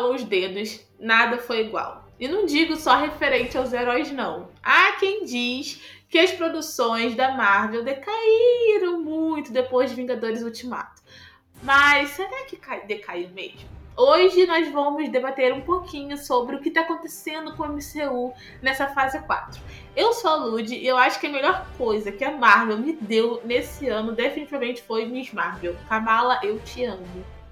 estalou os dedos, nada foi igual. E não digo só referente aos heróis, não. Há quem diz que as produções da Marvel decaíram muito depois de Vingadores Ultimato. Mas será que decaiu mesmo? Hoje nós vamos debater um pouquinho sobre o que está acontecendo com o MCU nessa fase 4. Eu sou a Lud e eu acho que a melhor coisa que a Marvel me deu nesse ano definitivamente foi Miss Marvel. Kamala, eu te amo.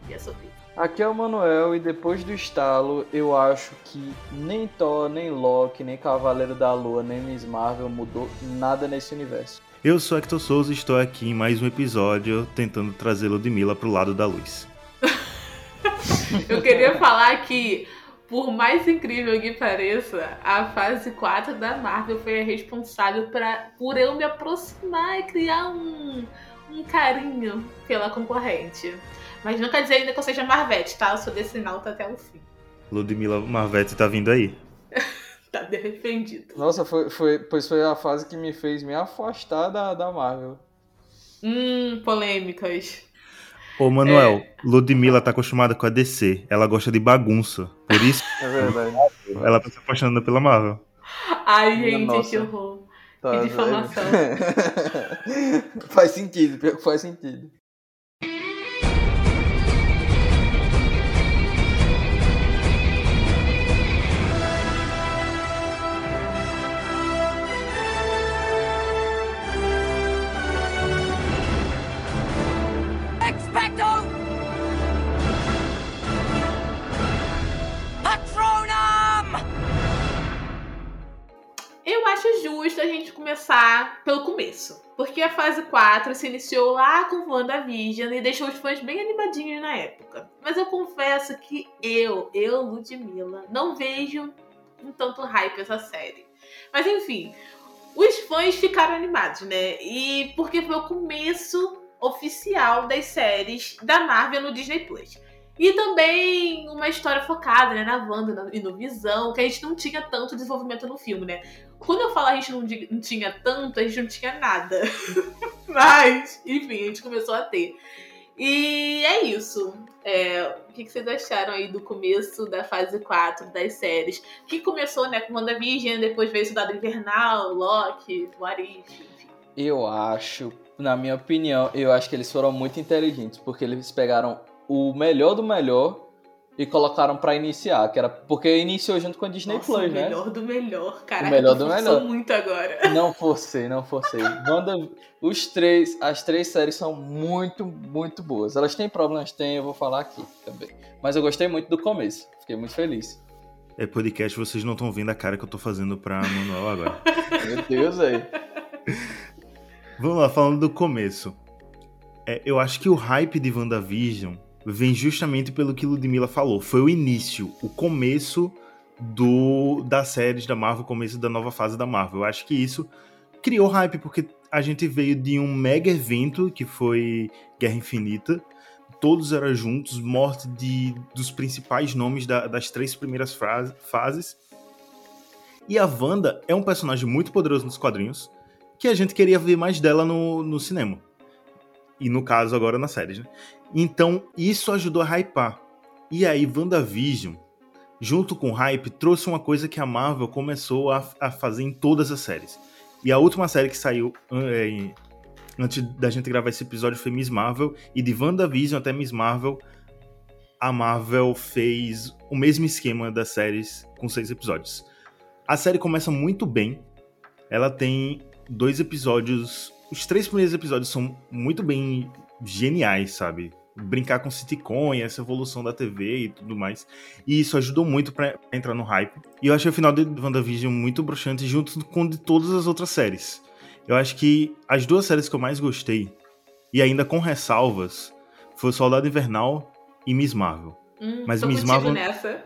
E é sobre isso. Aqui é o Manuel e depois do estalo, eu acho que nem Thor, nem Loki, nem Cavaleiro da Lua, nem Miss Marvel mudou nada nesse universo. Eu sou Hector Souza e estou aqui em mais um episódio tentando trazer Ludmilla pro lado da luz. eu queria falar que, por mais incrível que pareça, a fase 4 da Marvel foi a responsável pra, por eu me aproximar e criar um, um carinho pela concorrente. Mas não quer dizer ainda que eu seja Marvete, tá? Eu sou desse nauta até o fim. Ludmilla Marvete tá vindo aí. tá defendido. Nossa, foi, foi, pois foi a fase que me fez me afastar da, da Marvel. Hum, polêmicas. Ô, Manuel, é... Ludmilla tá acostumada com a DC. Ela gosta de bagunça. Por isso. é verdade. Ela tá se apaixonando pela Marvel. Ai, gente, Nossa. que horror. Tá, que difamação. faz sentido, faz sentido. Justo a gente começar pelo começo. Porque a fase 4 se iniciou lá com WandaVision e deixou os fãs bem animadinhos na época. Mas eu confesso que eu, eu, Ludmilla, não vejo um tanto hype essa série. Mas enfim, os fãs ficaram animados, né? E porque foi o começo oficial das séries da Marvel no Disney Plus. E também uma história focada né, na Wanda e no Visão, que a gente não tinha tanto desenvolvimento no filme, né? Quando eu falo a gente não, não tinha tanto, a gente não tinha nada. Mas, enfim, a gente começou a ter. E é isso. É, o que, vocês acharam aí do começo da fase 4 das séries? Que começou né, com WandaVision, depois veio Cidade Invernal, Loki, What. Eu acho, na minha opinião, eu acho que eles foram muito inteligentes, porque eles pegaram o melhor do melhor e colocaram para iniciar, que era porque iniciou junto com a Disney Nossa, Plus, o né? O melhor do melhor, cara. O melhor do melhor. muito agora. Não forcei, não forcei. Wanda, os três, as três séries são muito, muito boas. Elas têm problemas, têm, eu vou falar aqui também. Mas eu gostei muito do começo, fiquei muito feliz. É podcast, vocês não estão vendo a cara que eu tô fazendo pra Manuel agora. Meu Deus, aí. Vamos lá, falando do começo. É, eu acho que o hype de WandaVision vem justamente pelo que Ludmilla falou. Foi o início, o começo do das séries da Marvel, o começo da nova fase da Marvel. Eu acho que isso criou hype, porque a gente veio de um mega evento que foi Guerra Infinita. Todos eram juntos, morte de, dos principais nomes da, das três primeiras frase, fases. E a Wanda é um personagem muito poderoso nos quadrinhos, que a gente queria ver mais dela no, no cinema. E no caso, agora nas séries, né? Então, isso ajudou a hypar. E aí, WandaVision, junto com o hype, trouxe uma coisa que a Marvel começou a, a fazer em todas as séries. E a última série que saiu é, antes da gente gravar esse episódio foi Miss Marvel. E de WandaVision até Miss Marvel, a Marvel fez o mesmo esquema das séries com seis episódios. A série começa muito bem. Ela tem dois episódios. Os três primeiros episódios são muito bem geniais, sabe? Brincar com sitcom e essa evolução da TV e tudo mais. E isso ajudou muito para entrar no hype. E eu achei o final de WandaVision muito bruxante, junto com de todas as outras séries. Eu acho que as duas séries que eu mais gostei, e ainda com ressalvas, foi Soldado Invernal e Miss Marvel. Hum, mas Miss Marvel. Nessa.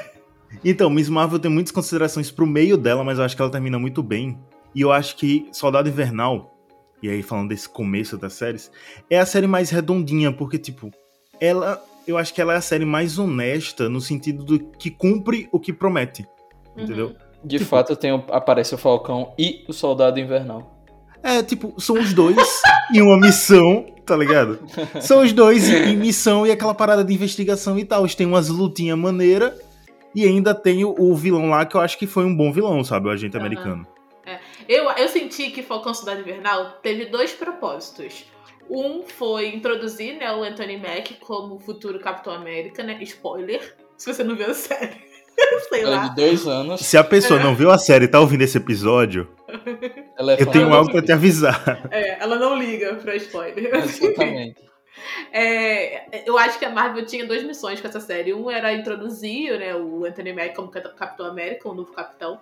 então, Miss Marvel tem muitas considerações pro meio dela, mas eu acho que ela termina muito bem. E eu acho que Soldado Invernal e aí falando desse começo das séries, é a série mais redondinha, porque, tipo, ela. Eu acho que ela é a série mais honesta no sentido do que cumpre o que promete. Uhum. Entendeu? De tipo, fato, tem, aparece o Falcão e o Soldado Invernal. É, tipo, são os dois. em uma missão, tá ligado? São os dois em missão e aquela parada de investigação e tal. Eles têm umas lutinhas maneiras e ainda tem o, o, vilão lá que eu acho que foi um bom vilão, sabe? O agente uhum. americano. É. Eu, eu senti que Falcão Cidade Invernal teve dois propósitos. Um foi introduzir né, o Anthony Mack como futuro Capitão América, né? Spoiler, se você não viu a série. Sei lá. de dois anos. Se a pessoa é. não viu a série e tá ouvindo esse episódio, é eu tenho algo pra te avisar. É, ela não liga pra spoiler. Exatamente. É, eu acho que a Marvel tinha duas missões com essa série. Um era introduzir né, o Anthony Mack como Capitão América, o novo capitão,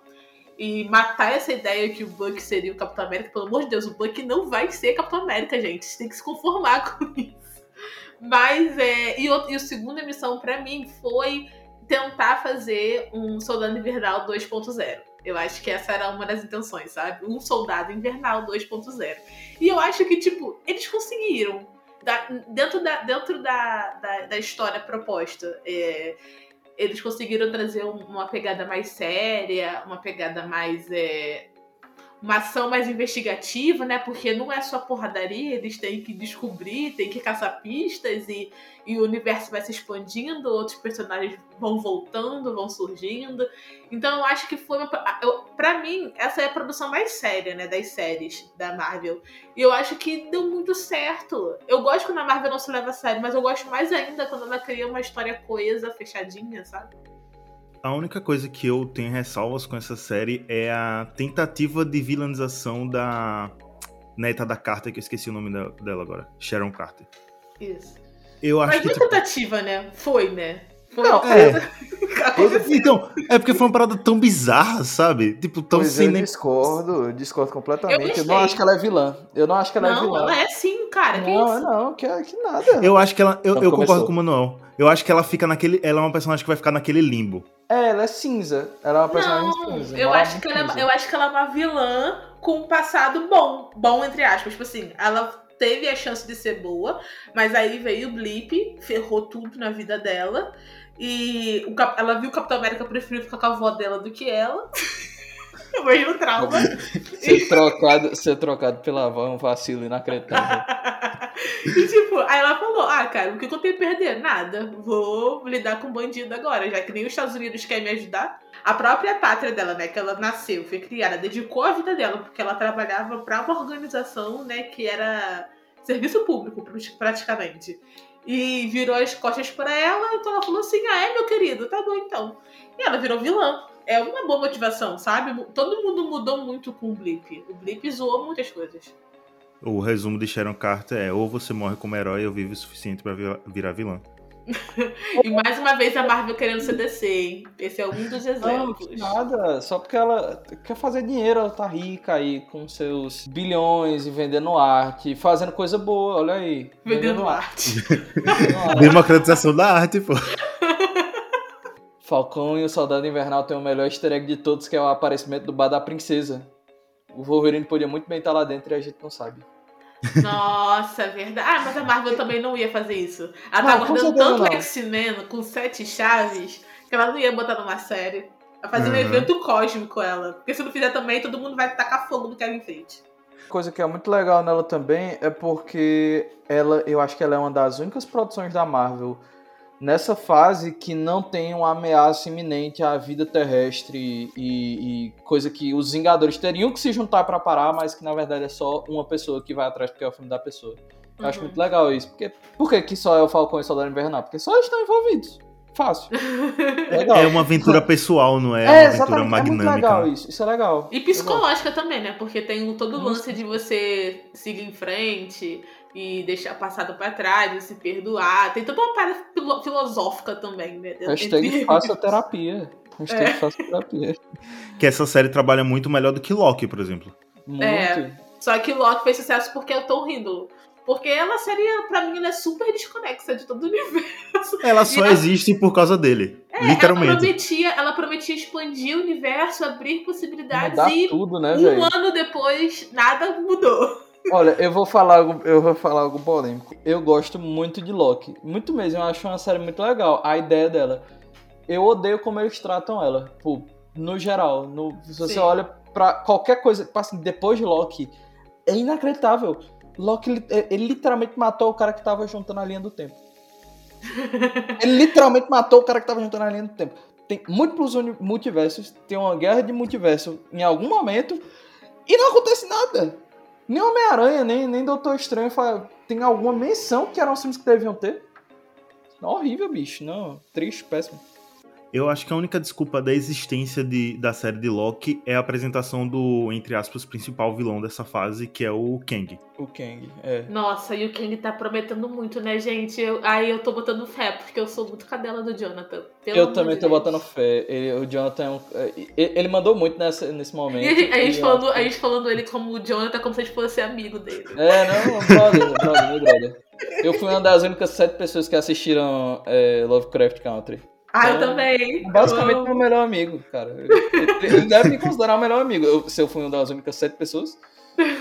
e matar essa ideia que o Buck seria o Capitão América. Pelo amor de Deus, o Buck não vai ser Capitão América, gente. Você tem que se conformar com isso. Mas, é, e, o, e a segunda missão para mim foi tentar fazer um Soldado Invernal 2.0. Eu acho que essa era uma das intenções, sabe? Um Soldado Invernal 2.0. E eu acho que, tipo, eles conseguiram. Da, dentro da, dentro da, da, da história proposta. É, eles conseguiram trazer uma pegada mais séria, uma pegada mais é, uma ação mais investigativa, né? Porque não é só porradaria, eles têm que descobrir, têm que caçar pistas e, e o universo vai se expandindo, outros personagens vão voltando, vão surgindo. Então eu acho que foi uma. para mim, essa é a produção mais séria, né? Das séries da Marvel. E eu acho que deu muito certo. Eu gosto quando a Marvel não se leva a sério, mas eu gosto mais ainda quando ela cria uma história coesa, fechadinha, sabe? A única coisa que eu tenho ressalvas com essa série é a tentativa de vilanização da neta da Carter, que eu esqueci o nome dela agora. Sharon Carter. Isso. Eu acho Mas que. Mas tipo... tentativa, né? Foi, né? Foi não, é. então, é porque foi uma parada tão bizarra, sabe? Tipo, tão pois sem eu nem. discordo, discordo completamente. Eu, eu, não acho que ela é vilã. Eu não acho que ela não, é vilã. Não, ela é sim, cara. Não, não, que, que nada. Eu acho que ela. Eu, eu concordo com o Manuel. Eu acho que ela fica naquele. Ela é uma personagem que vai ficar naquele limbo. É, ela é cinza. Ela é uma personagem não, cinza. Eu acho, que ela, é eu acho que ela é uma vilã com um passado bom. Bom, entre aspas. Tipo assim, ela teve a chance de ser boa, mas aí veio o blip, ferrou tudo na vida dela. E o, ela viu o Capitão América preferiu ficar com a avó dela do que ela. Imagina o trauma. ser, trocado, ser trocado pela avó é um vacilo inacreditável. e tipo, aí ela falou: Ah, cara, o que eu tenho a perder? Nada. Vou lidar com bandido agora, já que nem os Estados Unidos querem me ajudar. A própria pátria dela, né, que ela nasceu, foi criada, dedicou a vida dela, porque ela trabalhava para uma organização, né, que era serviço público, praticamente. E virou as costas para ela, então ela falou assim: Ah, é, meu querido, tá bom então. E ela virou vilã. É uma boa motivação, sabe? Todo mundo mudou muito com o Blip. O Blip zoou muitas coisas. O resumo de Sharon Carter é: ou você morre como herói ou vive o suficiente para virar vilã. e mais uma vez a Marvel querendo ser DC, hein? Esse é um dos exemplos. Não, nada, só porque ela quer fazer dinheiro, ela tá rica aí com seus bilhões e vendendo arte, fazendo coisa boa, olha aí. Vendendo, vendendo arte. arte. Democratização da arte, pô. Falcão e o Soldado Invernal tem o melhor easter egg de todos, que é o aparecimento do bar da princesa. O Wolverine podia muito bem estar lá dentro e a gente não sabe. Nossa, é verdade. Ah, mas a Marvel também não ia fazer isso. Ela tá guardando tanto X-Men com sete chaves que ela não ia botar numa série. Vai fazer uhum. um evento cósmico ela. Porque se não fizer também, todo mundo vai tacar fogo no Kevin Feige. Coisa que é muito legal nela também é porque ela, eu acho que ela é uma das únicas produções da Marvel nessa fase que não tem uma ameaça iminente à vida terrestre e, e coisa que os Vingadores teriam que se juntar para parar, mas que na verdade é só uma pessoa que vai atrás porque é o filme da pessoa. Eu uhum. acho muito legal isso. Porque, por que, que só é o Falcão e o Soldado Invernal? Porque só estão envolvidos. Fácil. Legal. É uma aventura pessoal, não é, é uma aventura magnâmica. É muito legal isso. Isso é legal. E psicológica legal. também, né? Porque tem todo o lance de você seguir em frente, e deixar passado para trás, e se perdoar. Tem toda uma parte filosófica também, né? Hashtag faça terapia. Hashtag é. faça terapia. Que essa série trabalha muito melhor do que Loki, por exemplo. Muito. É, só que Loki fez sucesso porque é o Tom Hiddleston. Porque ela seria, pra mim, ela é super desconexa de todo o universo. Ela só ela... existe por causa dele. É, literalmente. Ela prometia, ela prometia expandir o universo, abrir possibilidades Mudar e tudo, né, um véio? ano depois nada mudou. Olha, eu vou falar algo, eu vou falar algo polêmico. Eu gosto muito de Loki. Muito mesmo, eu acho uma série muito legal. A ideia dela. Eu odeio como eles tratam ela. Pô, no geral. No, se você Sim. olha pra qualquer coisa, assim, depois de Loki, é inacreditável. Loki, ele, ele literalmente matou o cara que tava juntando a linha do tempo. ele literalmente matou o cara que tava juntando a linha do tempo. Tem múltiplos multiversos, tem uma guerra de multiverso em algum momento e não acontece nada. Nem Homem-Aranha, nem, nem Doutor Estranho tem alguma menção que eram os filmes que deviam ter. Horrível, bicho. Não, triste, péssimo. Eu acho que a única desculpa da existência de, da série de Loki é a apresentação do, entre aspas, principal vilão dessa fase, que é o Kang. O Kang, é. Nossa, e o Kang tá prometendo muito, né, gente? Eu, aí eu tô botando fé, porque eu sou muito cadela do Jonathan. eu também tô Deus. botando fé. Ele, o Jonathan é um, é, ele mandou muito nessa, nesse momento. E a gente, falando, a gente falando ele como o Jonathan, como se a gente fosse amigo dele. É, não, brother, brother, brother. Eu fui uma das únicas sete pessoas que assistiram é, Lovecraft Country. Ah, eu também. Basicamente, meu melhor amigo, cara. Ele deve me considerar o melhor amigo. Eu, se eu fui uma das únicas sete pessoas,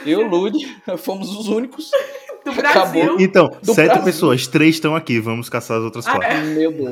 eu e o Lud fomos os únicos. Do Brasil. Então, do sete Brasil. pessoas, três estão aqui. Vamos caçar as outras quatro. Ah, é? Meu Deus.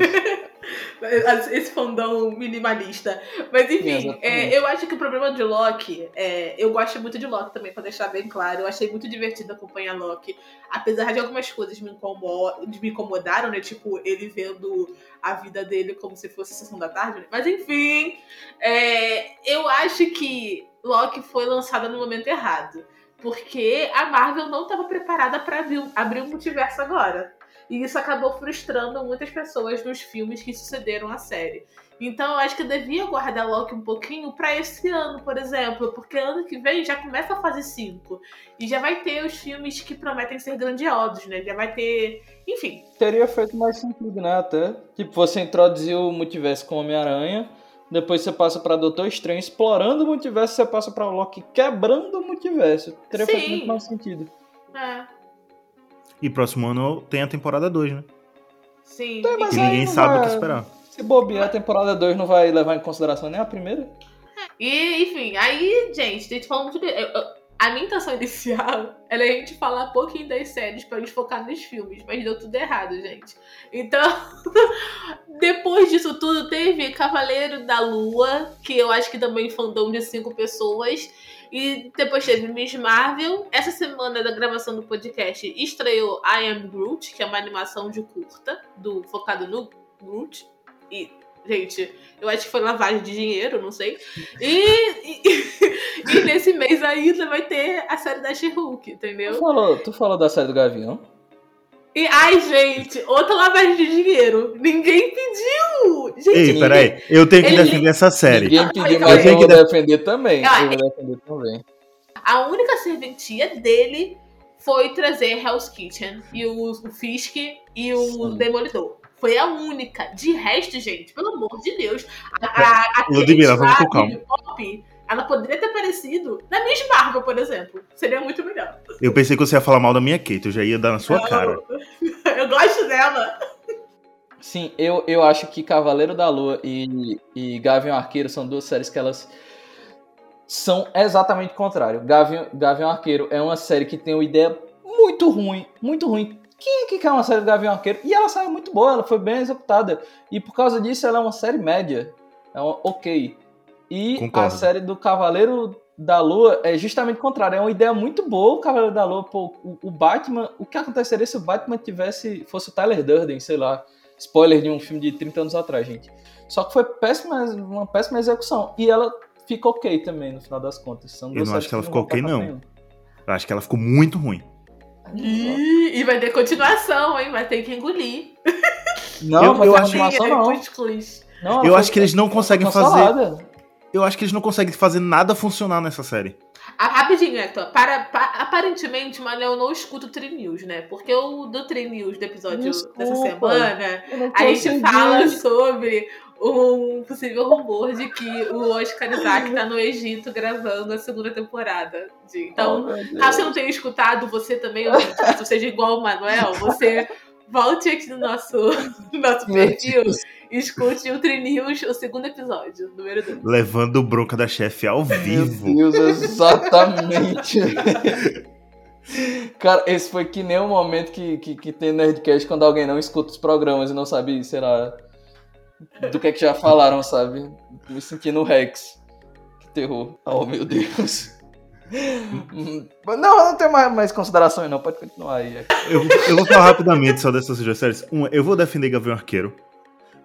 esse fandom minimalista. Mas enfim, é, eu acho que o problema de Loki, é, eu gosto muito de Loki também, pra deixar bem claro. Eu achei muito divertido acompanhar Loki. Apesar de algumas coisas me, incomod me incomodaram, né? Tipo, ele vendo a vida dele como se fosse sessão da tarde. Né? Mas enfim, é, eu acho que Loki foi lançada no momento errado. Porque a Marvel não estava preparada para abrir, abrir um multiverso agora. E isso acabou frustrando muitas pessoas nos filmes que sucederam a série. Então eu acho que eu devia guardar Loki um pouquinho para esse ano, por exemplo, porque ano que vem já começa a fase 5 e já vai ter os filmes que prometem ser grandiosos, né? Já vai ter, enfim. Teria feito mais sentido, né, até. Tipo, você introduziu o multiverso com Homem-Aranha, depois você passa para Doutor Estranho explorando o multiverso, você passa para Loki quebrando o multiverso. Teria Sim. feito muito mais sentido. É. E próximo ano tem a temporada 2, né? Sim. Então, que ninguém sabe vai... o que esperar. Se bobear, a temporada 2 não vai levar em consideração nem a primeira. E, enfim, aí, gente, a gente falou muito de. Eu, eu, a minha intenção inicial era a gente falar um pouquinho das séries pra gente focar nos filmes, mas deu tudo errado, gente. Então, depois disso tudo, teve Cavaleiro da Lua, que eu acho que também fandom de cinco pessoas. E depois teve Miss Marvel. Essa semana da gravação do podcast estreou I Am Groot, que é uma animação de curta, do focado no Groot. E, gente, eu acho que foi lavagem de dinheiro, não sei. E, e, e nesse mês ainda vai ter a série da She-Hulk, entendeu? Tu falou, tu falou da série do Gavião? E, ai, gente, outra lavagem de dinheiro. Ninguém pediu! Gente, Ei, peraí, eu tenho que ele... defender essa série. Ninguém pediu, mas eu tenho que defender também. Ah, eu vou defender também. A única serventia dele foi trazer Hell's Kitchen e o, o Fisk e o Sim. Demolidor. Foi a única. De resto, gente, pelo amor de Deus. A, a, a Ludmilla, vamos com calma. Pop, ela poderia ter aparecido na Miss Marvel, por exemplo. Seria muito melhor. Eu pensei que você ia falar mal da minha Kate, eu já ia dar na sua Não, cara. Eu gosto dela. Sim, eu, eu acho que Cavaleiro da Lua e, e Gavião Arqueiro são duas séries que elas são exatamente o contrário. Gavião, Gavião Arqueiro é uma série que tem uma ideia muito ruim, muito ruim. Quem é que quer uma série do Gavião Arqueiro? E ela saiu muito boa, ela foi bem executada. E por causa disso ela é uma série média. É uma ok. E Concordo. a série do Cavaleiro da Lua é justamente o contrário. É uma ideia muito boa o Cavaleiro da Lua. Pô, o, o, Batman. O que aconteceria se o Batman tivesse. fosse o Tyler Durden, sei lá. Spoiler de um filme de 30 anos atrás, gente. Só que foi péssima, uma péssima execução. E ela fica ok também, no final das contas. São Eu não acho que ela ficou ok, não. Nenhum. Eu acho que ela ficou muito ruim. E, e vai ter continuação, hein? Vai ter que engolir. Não, eu, vai eu ter acho... não. não eu acho que eles não conseguem fazer eu acho que eles não conseguem fazer nada funcionar nessa série. Ah, rapidinho, Hector. Para, para, aparentemente, mano, eu não escuto Tri News, né? Porque o do Tri News do episódio Desculpa, dessa semana, a gente fala sobre um possível rumor de que o Oscar Isaac tá no Egito gravando a segunda temporada. De... Então, oh, caso você não tenha escutado, você também, se seja igual o Manuel, você volte aqui no nosso, no nosso perfil escute o Trinews, o segundo episódio, número 2. Levando bronca da chefe ao vivo. Meu Deus, exatamente. Cara, esse foi que nem o momento que, que, que tem Nerdcast quando alguém não escuta os programas e não sabe, sei lá, do que é que já falaram, sabe? Me sentindo Rex. Que terror. Oh, meu Deus. não, não tem mais, mais considerações, não. Pode continuar aí. Eu, eu vou falar rapidamente só dessas duas séries. Uma, eu vou defender Gavião Arqueiro.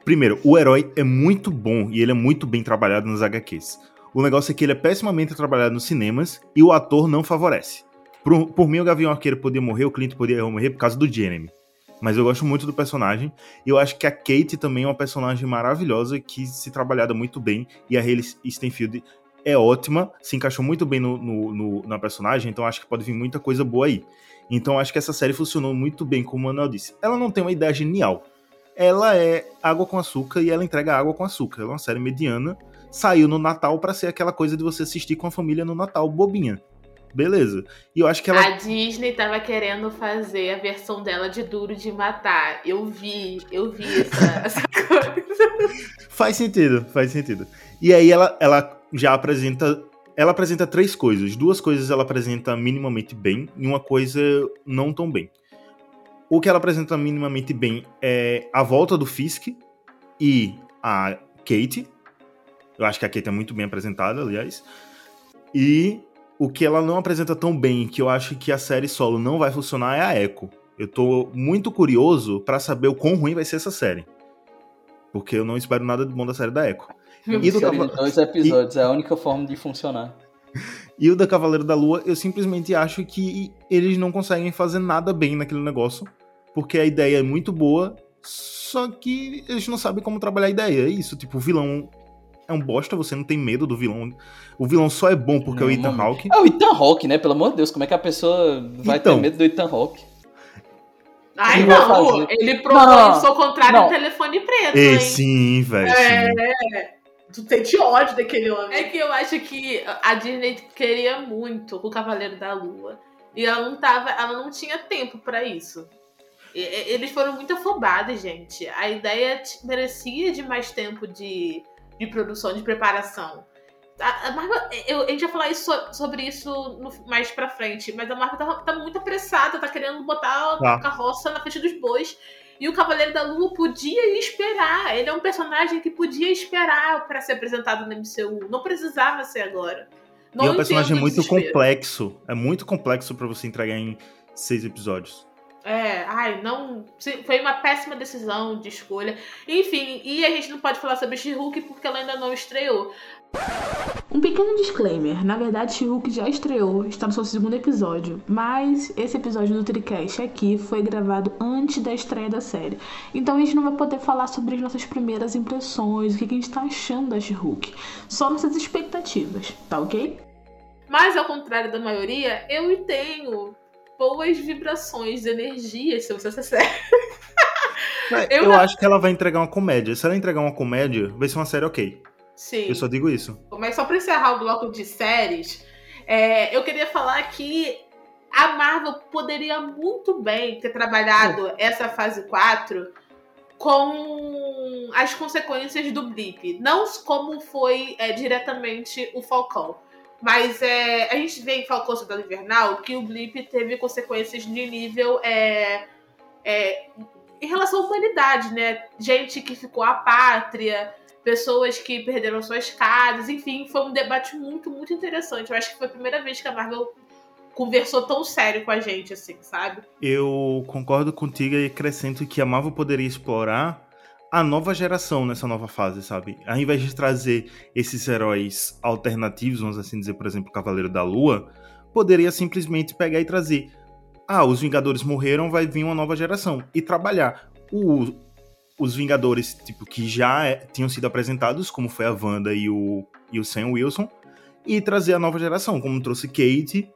Primeiro, o herói é muito bom e ele é muito bem trabalhado nos HQs. O negócio é que ele é pessimamente trabalhado nos cinemas e o ator não favorece. Por, por mim, o Gavião Arqueiro podia morrer, o Clint podia morrer por causa do Jeremy. Mas eu gosto muito do personagem. E eu acho que a Kate também é uma personagem maravilhosa que se trabalhada muito bem. E a Hayley Stenfield é ótima, se encaixou muito bem no, no, no, na personagem, então acho que pode vir muita coisa boa aí. Então acho que essa série funcionou muito bem, como o Manuel disse. Ela não tem uma ideia genial. Ela é água com açúcar e ela entrega água com açúcar. Ela é uma série mediana. Saiu no Natal para ser aquela coisa de você assistir com a família no Natal, bobinha. Beleza. E eu acho que ela. A Disney tava querendo fazer a versão dela de Duro de Matar. Eu vi, eu vi essa, essa coisa. Faz sentido, faz sentido. E aí ela, ela já apresenta. Ela apresenta três coisas. Duas coisas ela apresenta minimamente bem e uma coisa não tão bem. O que ela apresenta minimamente bem é a volta do Fisk e a Kate. Eu acho que a Kate é muito bem apresentada, aliás. E o que ela não apresenta tão bem, que eu acho que a série solo não vai funcionar, é a Echo. Eu tô muito curioso para saber o quão ruim vai ser essa série. Porque eu não espero nada de bom da série da Echo. E do Cavaleiro... dois episódios, e... é a única forma de funcionar. E o da Cavaleiro da Lua, eu simplesmente acho que eles não conseguem fazer nada bem naquele negócio, porque a ideia é muito boa, só que eles não sabem como trabalhar a ideia. É isso, tipo, o vilão é um bosta, você não tem medo do vilão. O vilão só é bom porque não, é o Ethan Hawke. É o Ethan Hawke, né? Pelo amor de Deus, como é que a pessoa vai então, ter medo do Ethan Hawke? Ai, não, ele provou não, isso ao contrário no telefone preto. Ei, hein? sim, velho. É. Sim. Tu sente ódio daquele homem. É que eu acho que a Disney queria muito o Cavaleiro da Lua. E ela não tava. Ela não tinha tempo para isso. E, eles foram muito afobados, gente. A ideia merecia de mais tempo de, de produção, de preparação. A, a Marvel, eu, a gente vai falar isso, sobre isso no, mais pra frente, mas a Marvel tá, tá muito apressada, tá querendo botar a tá. carroça na frente dos bois. E o Cavaleiro da Lua podia esperar. Ele é um personagem que podia esperar para ser apresentado no MCU. Não precisava ser agora. Não e é um personagem muito complexo. É muito complexo para você entregar em seis episódios. É, ai, não. Foi uma péssima decisão de escolha. Enfim, e a gente não pode falar sobre She-Hulk porque ela ainda não estreou. Um pequeno disclaimer, na verdade She-Hulk já estreou, está no seu segundo episódio, mas esse episódio do Tricast aqui foi gravado antes da estreia da série. Então a gente não vai poder falar sobre as nossas primeiras impressões, o que a gente está achando da She-Hulk, só nossas expectativas, tá ok? Mas ao contrário da maioria, eu tenho boas vibrações, energias sobre essa série. eu, eu acho que ela vai entregar uma comédia. Se ela entregar uma comédia, vai ser uma série ok. Sim. Eu só digo isso. Mas só pra encerrar o bloco de séries, é, eu queria falar que a Marvel poderia muito bem ter trabalhado essa fase 4 com as consequências do blip. Não como foi é, diretamente o Falcão. Mas é, a gente vê em Falcão Soldado Invernal que o blip teve consequências de nível é, é, em relação à humanidade, né? Gente que ficou apátria, pessoas que perderam suas casas, enfim, foi um debate muito, muito interessante. Eu acho que foi a primeira vez que a Marvel conversou tão sério com a gente, assim, sabe? Eu concordo contigo e acrescento que a Marvel poderia explorar a nova geração nessa nova fase, sabe? Ao invés de trazer esses heróis alternativos, vamos assim dizer, por exemplo, Cavaleiro da Lua, poderia simplesmente pegar e trazer. Ah, os Vingadores morreram, vai vir uma nova geração. E trabalhar o, os Vingadores, tipo, que já é, tinham sido apresentados, como foi a Wanda e o, e o Sam Wilson, e trazer a nova geração, como trouxe Kate,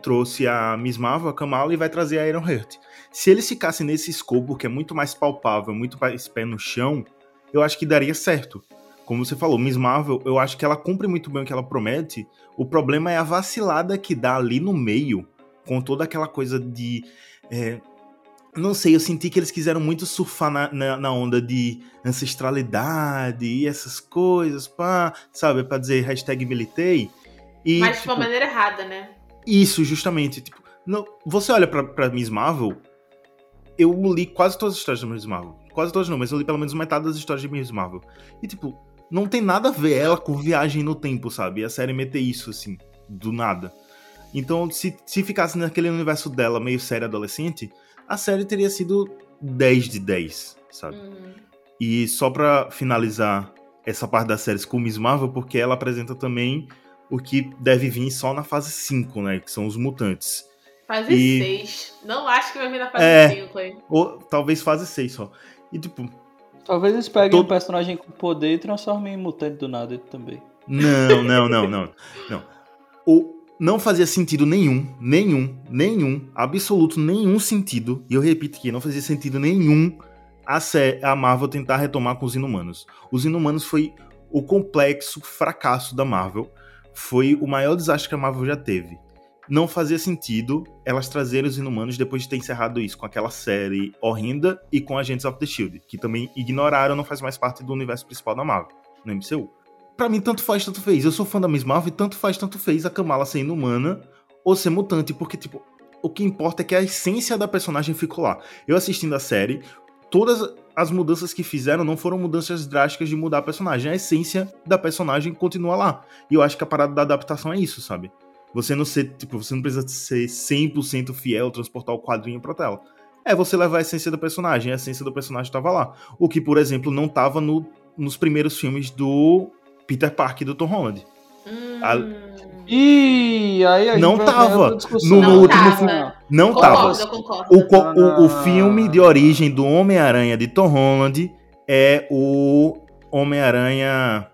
trouxe a Miss Marvel, a Kamala, e vai trazer a Iron Heart. Se eles ficassem nesse escopo, que é muito mais palpável, muito mais pé no chão, eu acho que daria certo. Como você falou, Miss Marvel, eu acho que ela cumpre muito bem o que ela promete. O problema é a vacilada que dá ali no meio, com toda aquela coisa de. É, não sei, eu senti que eles quiseram muito surfar na, na, na, onda de ancestralidade e essas coisas, pá, sabe, pra dizer hashtag militei. E, Mas tipo, de uma maneira errada, né? Isso, justamente. Tipo, não, você olha pra, pra Miss Marvel, eu li quase todas as histórias da Miss Marvel. Quase todas não, mas eu li pelo menos metade das histórias de Miss Marvel. E, tipo, não tem nada a ver ela com viagem no tempo, sabe? E a série meter isso, assim, do nada. Então, se, se ficasse naquele universo dela, meio série adolescente, a série teria sido 10 de 10, sabe? Uhum. E só pra finalizar essa parte das séries com Miss Marvel, porque ela apresenta também o que deve vir só na fase 5, né? Que são os mutantes. Fase E- 6. Não acho que vai vir na fase É. 5, hein? Ou talvez fase 6 só. E tipo, Talvez eles peguem Todo- um personagem com poder e transformem em mutante do nada também. Não, não, não, não. Não. O, não fazia sentido nenhum, nenhum, nenhum, absoluto nenhum sentido. E eu repito aqui, não fazia sentido nenhum a, a Marvel tentar retomar com os Inumanos. Os Inumanos foi o complexo fracasso da Marvel. Foi o maior desastre que a Marvel já teve. Não fazia sentido elas trazerem os Inumanos depois de ter encerrado isso com aquela série horrenda e com Agents of the Shield, que também ignoraram, não faz mais parte do universo principal da Marvel, no MCU. Pra mim, tanto faz, tanto fez. Eu sou fã da Miss Marvel tanto faz, tanto fez a Kamala ser inumana ou ser mutante, porque, tipo, o que importa é que a essência da personagem ficou lá. Eu assistindo a série, todas as mudanças que fizeram não foram mudanças drásticas de mudar a personagem. A essência da personagem continua lá. E eu acho que a parada da adaptação é isso, sabe? Você não ser, tipo, você não precisa ser 100% fiel, transportar o quadrinho pra tela. É você levar a essência do personagem, a essência do personagem tava lá. O que, por exemplo, não tava no, nos primeiros filmes do Peter Parker do Tom Holland. Hum. A- E aí a gente Não tava. No- no último Não, filme. não. Não Concordo, tava. eu concordo. O, o, o filme de origem do Homem-Aranha de Tom Holland é o Homem-Aranha.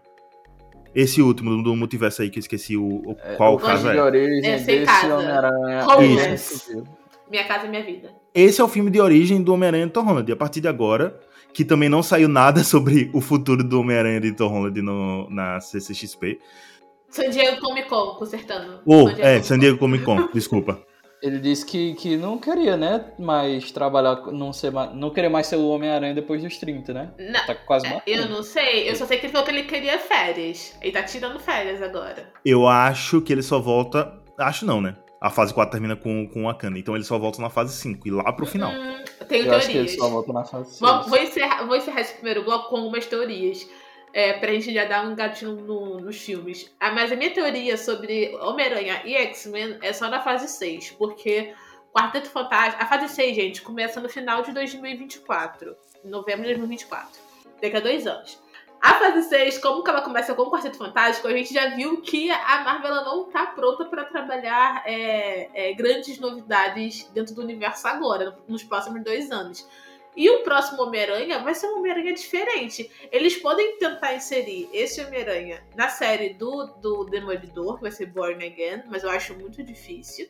Esse último do multiverso aí que eu esqueci o, o- qual o o caso de é. origem É, desse casa. Homem-Aranha. Isso. Minha casa, minha vida. Esse é o filme de origem do Homem-Aranha de Tom Holland. E a partir de agora, que também não saiu nada sobre o futuro do Homem-Aranha de Tom Holland no, na CCXP. San Diego Comic Con, consertando. San Diego é, San. Diego Comic Con, desculpa. Ele disse que, que não queria, né? Mais trabalhar, não, ser, não querer mais ser o Homem-Aranha depois dos 30, né? Não, Tá quase é, matando. eu não sei. Eu só sei que ele falou que ele queria férias. Ele tá tirando férias agora. Eu acho que ele só volta. Acho não, né? A fase 4 termina com, com a Wakanda. Então ele só volta na fase 5 e lá pro final. Hum, tenho Eu teorias. só volta na fase Vamos- 6. vou, encerrar, vou encerrar esse primeiro bloco com algumas teorias. É, pra gente já dar um gatinho no- nos filmes. Ah, mas a minha teoria sobre Homem-Aranha e X-Men é só na fase 6. Porque Quarteto Fantástico. A fase 6, gente, começa no final de 2024. Em novembro de 2024. Daqui a dois anos. A fase 6, como que ela começa com o Quarteto Fantástico, a gente já viu que a Marvel não tá pronta pra trabalhar é, é, grandes novidades dentro do universo agora, nos próximos dois anos. E o próximo Homem-Aranha vai ser um Homem-Aranha diferente. Eles podem tentar inserir esse Homem-Aranha na série do, do Demolidor, que vai ser Born Again, mas eu acho muito difícil.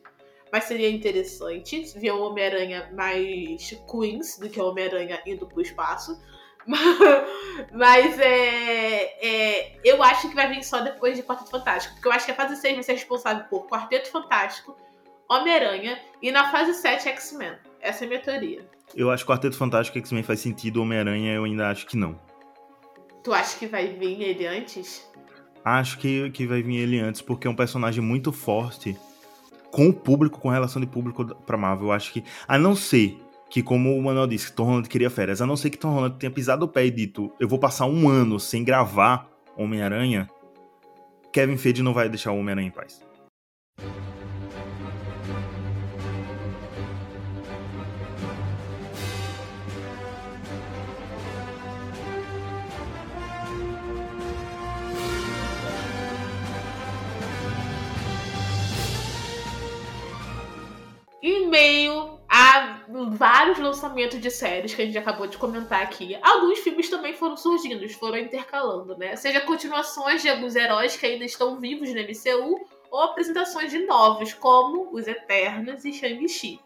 Mas seria interessante ver um Homem-Aranha mais Queens do que o Homem-Aranha indo pro espaço. Mas é, é, eu acho que vai vir só depois de Quarteto Fantástico. Porque eu acho que a fase 6 vai ser responsável por Quarteto Fantástico, Homem-Aranha e na fase 7 X-Men. Essa é a minha teoria. Eu acho Quarteto Fantástico e X-Men faz sentido, Homem-Aranha eu ainda acho que não. Tu acha que vai vir ele antes? Acho que, que vai vir ele antes, porque é um personagem muito forte com o público, com relação de público pra Marvel. Eu acho que, a não ser que, como o Manuel disse, Tom Holland queria férias, a não ser que Tom Holland tenha pisado o pé e dito, eu vou passar um ano sem gravar Homem-Aranha, Kevin Feige não vai deixar o Homem-Aranha em paz. Em meio a vários lançamentos de séries que a gente acabou de comentar aqui, alguns filmes também foram surgindo, foram intercalando, né? Seja continuações de alguns heróis que ainda estão vivos no MCU, ou apresentações de novos, como Os Eternos e Shang-Chi.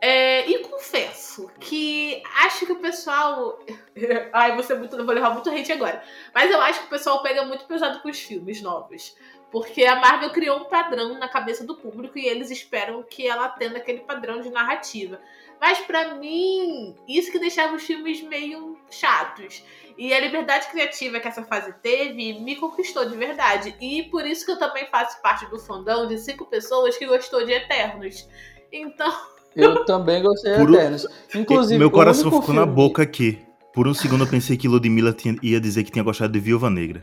É, e confesso que acho que o pessoal. Ai, vou, ser muito, vou levar muito hate agora. Mas eu acho que o pessoal pega muito pesado com os filmes novos. Porque a Marvel criou um padrão na cabeça do público e eles esperam que ela atenda aquele padrão de narrativa. Mas pra mim, isso que deixava os filmes meio chatos. E a liberdade criativa que essa fase teve me conquistou de verdade. E por isso que eu também faço parte do fandom de cinco pessoas que gostou de Eternos. Então, Eu também gostei de Por um- Eternos. Inclusive, Meu coração ficou na filme- boca aqui. Por um segundo eu pensei que Ludmilla tinha- ia dizer que tinha gostado de Viúva Negra.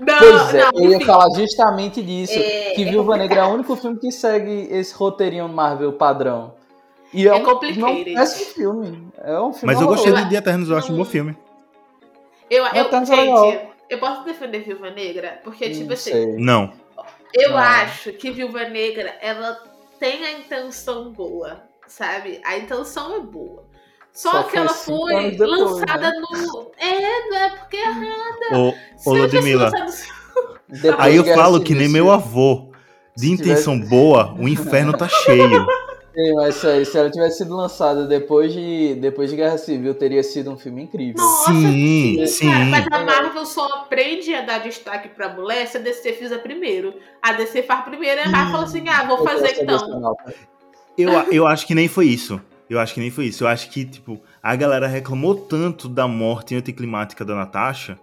Não, Pois é, não, eu ia falar justamente disso. É, que é Viúva Negra é o único filme que segue esse roteirinho Marvel padrão. E é, É um, complicated. não é esse filme. É um filme Mas eu gostei de The Eternos, eu acho um bom Não. filme. Eu, eu, Eternos é gente, legal. eu posso defender Viúva Negra? Porque, tipo Não assim, sei. Não. eu Ah. acho que Viúva Negra, ela tem a intenção boa, sabe? A intenção é boa. Só, Só que ela foi depois, lançada né? no. É, não é porque é errada. Ô, Se ô ela tivesse Ludmilla, aí eu falo que nem meu avô. De intenção tivesse- boa, o inferno tá cheio. Sim, mas sério, se ela tivesse sido lançada depois de, depois de Guerra Civil, teria sido um filme incrível. Nossa, Sim, Cara, sim. mas a Marvel só aprende a dar destaque pra mulher se a DC fizer primeiro. A DC faz primeiro e a Marvel fala assim: ah, vou fazer então. Eu, eu acho que nem foi isso. Eu acho que nem foi isso. Eu acho que, tipo, a galera reclamou tanto da morte anticlimática da Natasha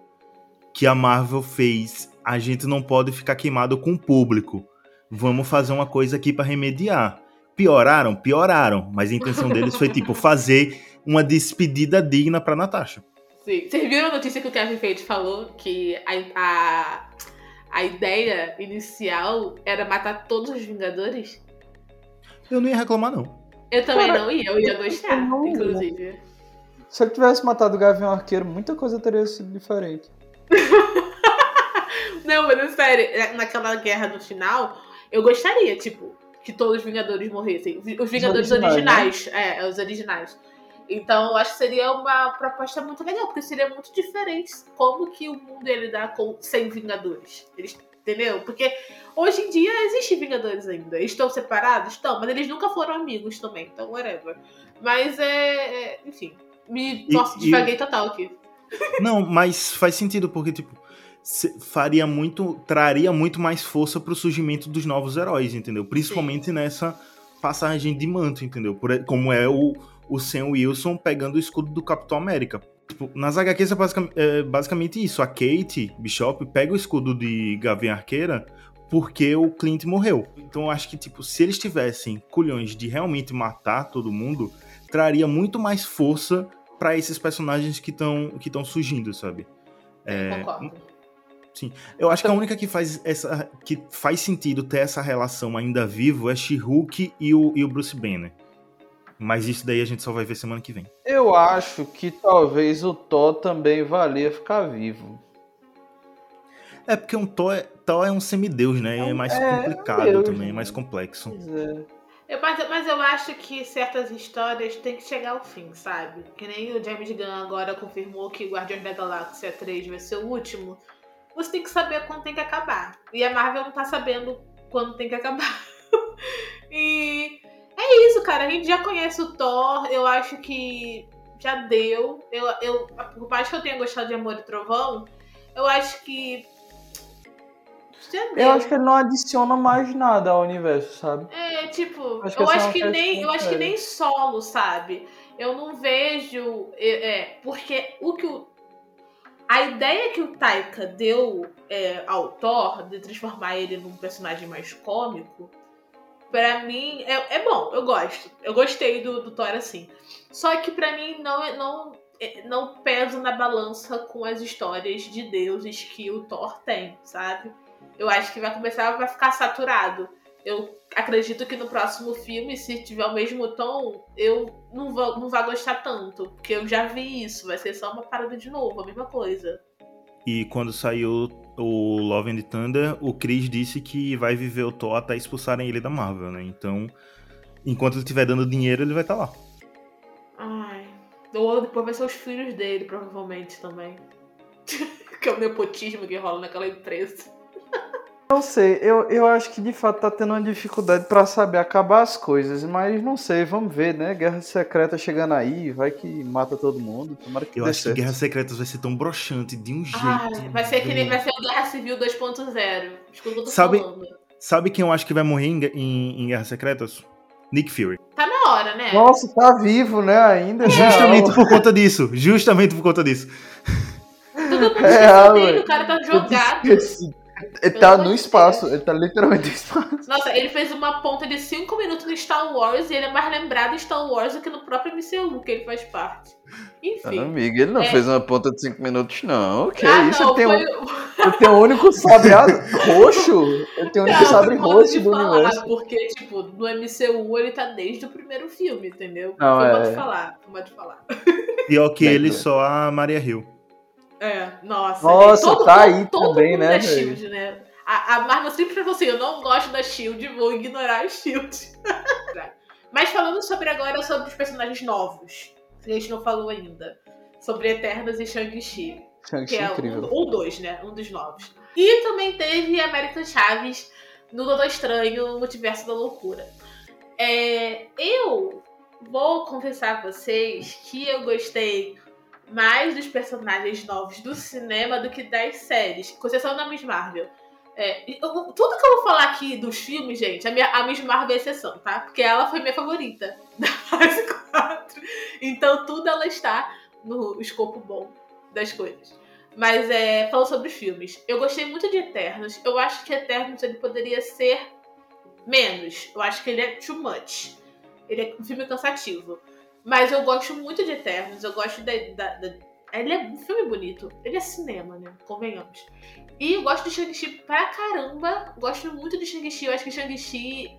que a Marvel fez. A gente não pode ficar queimado com o público. Vamos fazer uma coisa aqui pra remediar. Pioraram? Pioraram. Mas a intenção deles foi, tipo, fazer uma despedida digna pra Natasha. Sim. Vocês viram a notícia que o Kevin Feige falou? Que a, a, a ideia inicial era matar todos os Vingadores? Eu não ia reclamar, não. Eu também Cara, não ia, eu ia gostar, eu não inclusive. Se ele tivesse matado o Gavião Arqueiro, muita coisa teria sido diferente. Não, mas é sério, é, naquela guerra no final, eu gostaria, tipo, que todos os Vingadores morressem. Os Vingadores originais, originais, é, os originais. Então, eu acho que seria uma proposta muito legal, porque seria muito diferente como que o mundo ia lidar com sem Vingadores. Eles, entendeu? Porque hoje em dia existem Vingadores ainda. Eles estão separados? Estão, mas eles nunca foram amigos também, então whatever. Mas é. é, enfim. Me. E- Nossa, divaguei total aqui. Não, mas faz sentido, porque, tipo, faria muito. traria muito mais força pro surgimento dos novos heróis, entendeu? Principalmente nessa passagem de manto, entendeu? Por, como é o, o Sam Wilson pegando o escudo do Capitão América. Tipo, nas HQs é, é basicamente isso. A Kate Bishop pega o escudo de Gavião Arqueira porque o Clint morreu. Então eu acho que, tipo, se eles tivessem culhões de realmente matar todo mundo, traria muito mais força pra esses personagens que estão que surgindo, sabe? É, Concordo. eu acho que a única que faz essa que faz sentido ter essa relação ainda vivo é She-Hulk e o, e o Bruce Banner. Mas isso daí a gente só vai ver semana que vem. Eu acho que talvez o Thor também valia ficar vivo. É porque um Thor é, Thor é um semideus, né? É É mais é, complicado Deus, também, é né? mais complexo. Pois é. Eu- mas, mas eu acho que certas histórias têm que chegar ao fim, sabe? Que nem o James Gunn agora confirmou que Guardiões da Galáxia 3 vai ser o último. Você tem que saber quando tem que acabar. E a Marvel não tá sabendo quando tem que acabar. e é isso, cara. A gente já conhece o Thor. Eu acho que já deu. Eu, eu, por mais que eu tenha gostado de Amor e Trovão, eu acho que. Já deu. Eu acho que ele não adiciona mais nada ao universo, sabe? É, tipo, Acho eu é acho que questão nem, eu acho que nem solo, sabe? Eu não vejo, é, é, porque o que o a ideia que o Taika deu é, ao Thor de transformar ele num personagem mais cômico, pra mim é, é bom, eu gosto. Eu gostei do, do Thor assim. Só que pra mim não é- não é- não pesa na balança com as histórias de deuses que o Thor tem, sabe? Eu acho que vai começar vai ficar saturado. Eu acredito que no próximo filme, se tiver o mesmo tom, eu não vou, não vai gostar tanto. Porque eu já vi isso. Vai ser só uma parada de novo, a mesma coisa. E quando saiu o Love and Thunder, o Chris disse que vai viver o Thor até expulsarem ele da Marvel, né? Então, enquanto ele estiver dando dinheiro, ele vai estar lá. Ai. Ou depois vai ser os filhos dele, provavelmente também. que é o nepotismo que rola naquela empresa. Não sei, eu, eu acho que de fato tá tendo uma dificuldade pra saber acabar as coisas, mas não sei, vamos ver, né? Guerra Secreta chegando aí, vai que mata todo mundo, tomara que Eu dê acho certo. que Guerras Secretas vai ser tão broxante de um jeito. Ai, vai ser que nem vai ser o Guerra Civil 2.0. Escuta o que eu tô Sabe- falando. Sabe quem eu acho que vai morrer em, em, em Guerras Secretas? Nick Fury. Tá na hora, né? Nossa, tá vivo, né, ainda? Justamente por conta disso. Justamente por conta disso. Todo mundo É, esqueceu dele, o cara tá jogado. Ele tá no espaço, ele tá literalmente no espaço. Nossa, ele fez uma ponta de 5 minutos no Star Wars e ele é mais lembrado em Star Wars do que no próprio MCU que ele faz parte. Enfim. Amiga, ele não É. fez uma ponta de 5 minutos, não. O que ah, é isso? não, ele, tem foi, um, ele tem o único sabre roxo. Ele tem o único Não, sabre roxo de do falar, universo. Porque, tipo, no MCU ele tá desde o primeiro filme, entendeu? Não, foi é. modo de falar, foi modo de falar. Pior que ele, só a Maria Hill. É, nossa. Nossa, gente, tá aí todo também, mundo né, é? Shield, né? A, a Marvel sempre falou assim, eu não gosto da Shield, vou ignorar a Shield. Mas falando sobre agora sobre os personagens novos, que a gente não falou ainda. Sobre Eternos e Shang-Chi. Shang-Chi que é incrível. um, um dois, né? Um dos novos. E também teve América Chaves no Doutor Estranho, no Multiverso da Loucura. É, eu vou confessar a vocês que eu gostei mais dos personagens novos do cinema do que das séries, com exceção da Miss Marvel. É, eu- tudo que eu vou falar aqui dos filmes, gente, a, minha, a Miss Marvel é exceção, tá? Porque ela foi minha favorita da fase 4. Então tudo ela está no escopo bom das coisas. Mas é, falando sobre filmes, eu gostei muito de Eternos. Eu acho que Eternos ele poderia ser menos. Eu acho que ele é too much. Ele é um filme cansativo. Mas eu gosto muito de Eternos. Eu gosto da. da- da- ele é um filme bonito. Ele é cinema, né? Convenhamos. E eu gosto de Shang-Chi pra caramba. Gosto muito de Shang-Chi. Eu acho que Shang-Chi.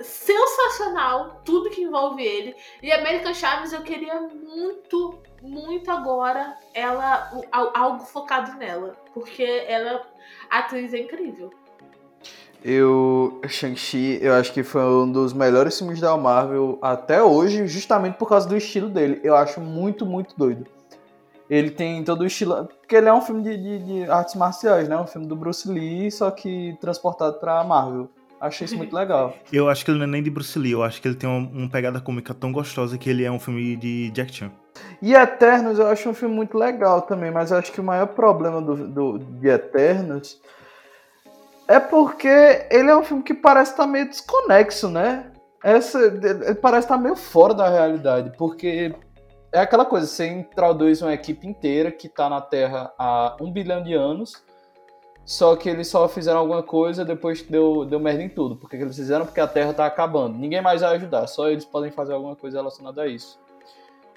Sensacional, tudo que envolve ele. E American Chaves eu queria muito, muito agora ela algo focado nela, porque ela a atriz é incrível. Eu, Shang-Chi, eu acho que foi um dos melhores filmes da Marvel até hoje, justamente por causa do estilo dele. Eu acho muito, muito doido. Ele tem todo o estilo. Porque ele é um filme de, de- de artes marciais, né? Um filme do Bruce Lee, só que transportado pra Marvel. Achei isso muito legal. Eu acho que ele não é nem de Bruce Lee, eu acho que ele tem uma, uma pegada cômica tão gostosa que ele é um filme de Jack Chan. E Eternos eu acho um filme muito legal também, mas eu acho que o maior problema do, do, de Eternos é porque ele é um filme que parece estar meio desconexo, né? Essa, parece estar meio fora da realidade, porque é aquela coisa, você introduz uma equipe inteira que está na Terra há um bilhão de anos, só que eles só fizeram alguma coisa depois que deu, deu merda em tudo. Por que que eles fizeram? Porque a Terra está acabando. Ninguém mais vai ajudar, só eles podem fazer alguma coisa relacionada a isso.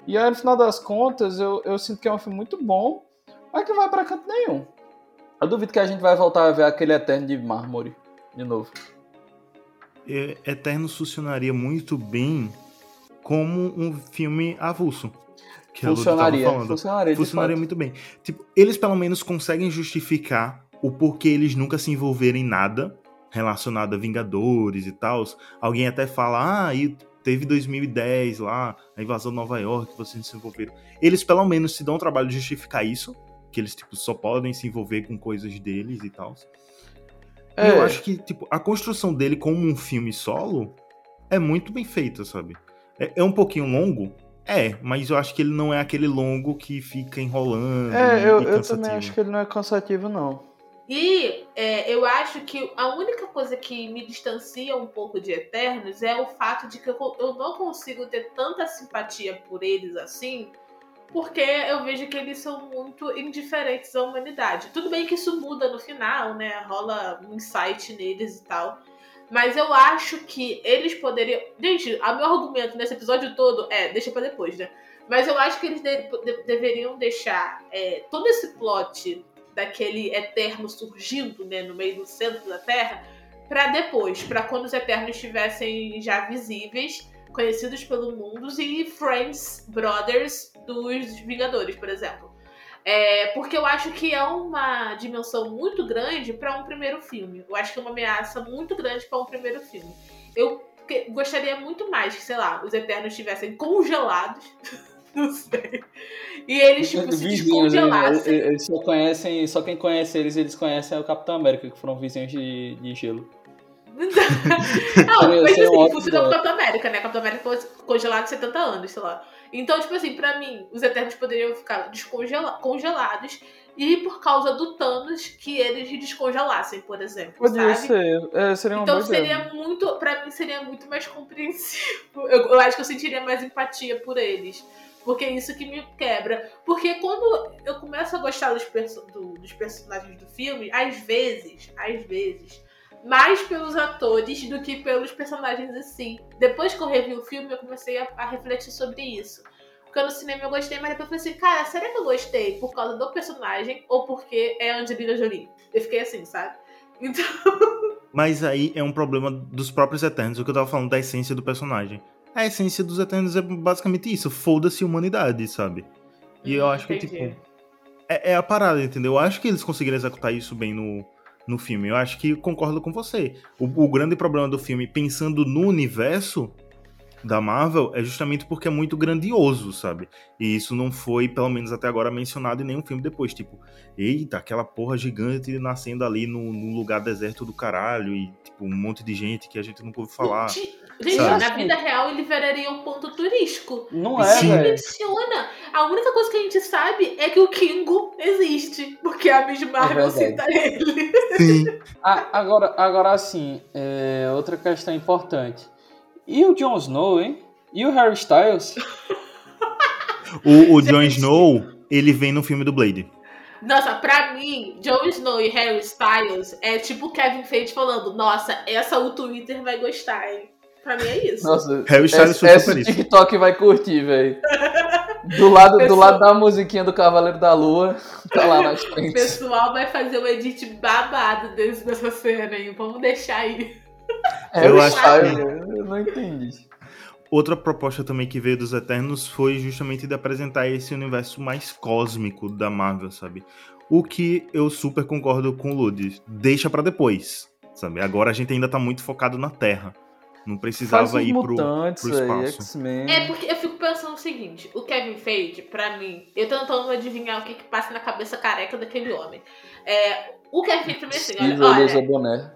E aí, no final das contas, eu, eu sinto que é um filme muito bom, mas que não vai pra canto nenhum. Eu duvido que a gente vai voltar a ver aquele Eterno de Mármore de novo. E- Eternos funcionaria muito bem como um filme avulso. Que tava funcionaria, funcionaria, funcionaria muito bem. Tipo, eles pelo menos conseguem justificar o porquê eles nunca se envolverem em nada relacionado a Vingadores e tal. Alguém até fala, ah, e teve 2010 lá, a invasão de Nova York, vocês se envolveram. Eles pelo menos se dão o trabalho de justificar isso, que eles tipo só podem se envolver com coisas deles e tal. E É. eu acho que tipo a construção dele como um filme solo é muito bem feita, sabe? É, é um pouquinho longo, é, mas eu acho que ele não é aquele longo que fica enrolando É, eu, e eu também acho que ele não é cansativo, não. E é, eu acho que a única coisa que me distancia um pouco de Eternos é o fato de que eu, eu não consigo ter tanta simpatia por eles assim, porque eu vejo que eles são muito indiferentes à humanidade. Tudo bem que isso muda no final, né? Rola um insight neles e tal. Mas eu acho que eles poderiam. Gente, o meu argumento nesse episódio todo é. Deixa pra depois, né? Mas eu acho que eles de- de- deveriam deixar é, todo esse plot daquele eterno surgindo né, no meio do centro da Terra pra depois, pra quando os eternos estivessem já visíveis, conhecidos pelo mundo e friends, brothers dos Vingadores, por exemplo. É, porque eu acho que é uma dimensão muito grande pra um primeiro filme. Eu acho que é uma ameaça muito grande pra um primeiro filme. Eu gostaria muito mais que, sei lá, os Eternos estivessem congelados. Não sei. E eles, tipo, se Vizinhos, né? descongelassem. Eles- eles só conhecem, só quem conhece eles, eles conhecem o Capitão América, que foram vizinhos de, de gelo. Não, Seria- mas seria um assim, ótimo funcionou com o. Capitão América, né? Capitão América foi congelado há 70 anos, sei lá. Então, tipo assim, pra mim, os Eternos poderiam ficar descongela- congelados e por causa do Thanos que eles descongelassem, por exemplo, Podia sabe? ser, é, seria uma Então boa ideia. seria muito, pra mim seria muito mais compreensivo. Eu, eu acho que eu sentiria mais empatia por eles. Porque é isso que me quebra. Porque quando eu começo a gostar dos, perso- do- dos personagens do filme, às vezes, às vezes, mais pelos atores do que pelos personagens em si. Depois que eu revi o filme, eu comecei a, a refletir sobre isso. Porque no cinema eu gostei, mas depois eu falei assim, cara, será que eu gostei por causa do personagem ou porque é Angelina Jolie? Eu fiquei assim, sabe? Então. Mas aí é um problema dos próprios Eternos, o que eu tava falando da essência do personagem. A essência dos Eternos é basicamente isso, foda-se humanidade, sabe? E eu Hum, acho que, entendi. tipo, é, é a parada, entendeu? Eu acho que eles conseguiram executar isso bem no, no filme. Eu acho que concordo com você. O, o grande problema do filme, pensando no universo da Marvel, é justamente porque é muito grandioso, sabe? E isso não foi, pelo menos até agora, mencionado em nenhum filme depois. Tipo, eita, aquela porra gigante nascendo ali num lugar deserto do caralho e, tipo, um monte de gente que a gente nunca ouviu falar. Gente, sabe? na vida real ele viraria um ponto turístico. Não é. Menciona. A única coisa que a gente sabe é que o Kingo existe. Porque a Miss Marvel verdade. cita ele. Sim. Ah, agora, agora assim, é, outra questão importante. E o Jon Snow, hein? E o Harry Styles? O, o Jon. Snow, ele vem no filme do Blade. Nossa, pra mim, Jon Snow e Harry Styles é tipo o Kevin Feige falando: Nossa, essa o Twitter vai gostar, hein? Pra mim é isso. Nossa, Harry Styles foi super o isso. TikTok vai curtir, velho. Do lado, do Pessoal- lado da musiquinha do Cavaleiro da Lua, tá lá nas O frentes. pessoal vai fazer um edit babado desse, dessa cena aí. Vamos deixar aí. Harry Eu acho Styles, que- eu não entendi. Outra proposta também que veio dos Eternos foi justamente de apresentar esse universo mais cósmico da Marvel, sabe? O que eu super concordo com o Lud. Deixa pra depois, sabe? Agora a gente ainda tá muito focado na Terra. Não precisava ir pro, mutantes pro espaço. É porque eu fico pensando o seguinte: o Kevin Feige, pra mim, eu tô tentando adivinhar o que que passa na cabeça careca daquele homem. É, o Kevin Feige, pra mim, assim, Impossível, olha. ele usa olha boné.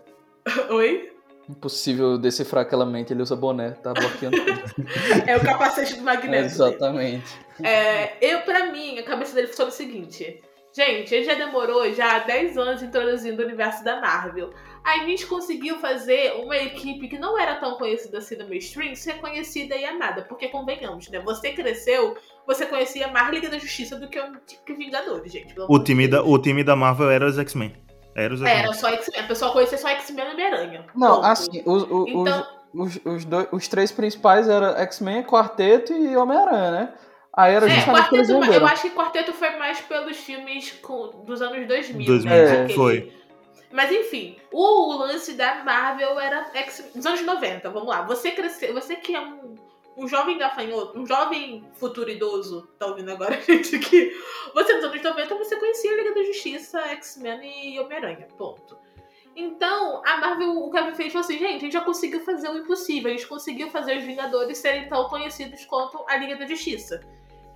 Oi? Impossível decifrar aquela mente, ele usa boné, tá bloqueando tudo. É o capacete do Magneto. Exatamente. É, eu, pra mim, a cabeça dele funciona o seguinte. Gente, ele já demorou já 10 anos introduzindo o universo da Marvel. Aí a gente conseguiu fazer uma equipe que não era tão conhecida assim no mainstream ser conhecida e amada. Porque, convenhamos, né? Você cresceu, você conhecia mais Liga da Justiça do que o que Vingadores, gente. O time, da, o time da Marvel era os X-Men. Era os X-Men. Era só X-Men. A pessoa conhecia só X-Men e Homem-Aranha. Não, Ponto. assim, os, os, Então, os, os, dois- os três principais eram X-Men, Quarteto e Homem-Aranha, né? Aí era é, justamente o que eles quarteto, eu venderam. acho que Quarteto foi mais pelos filmes com- dos anos 2000. 2000, né? é, foi. Mas enfim, o, lance da Marvel era X, dos anos 90, vamos lá. Você cresceu, você que é um, um jovem gafanhoto, um jovem futuro idoso, tá ouvindo agora a gente aqui. Você nos anos 90, você conhecia a Liga da Justiça, X-Men e Homem-Aranha, ponto. Então, a Marvel, o Kevin fez falou assim, gente, a gente já conseguiu fazer o impossível, a gente conseguiu fazer os Vingadores serem tão conhecidos quanto a Liga da Justiça.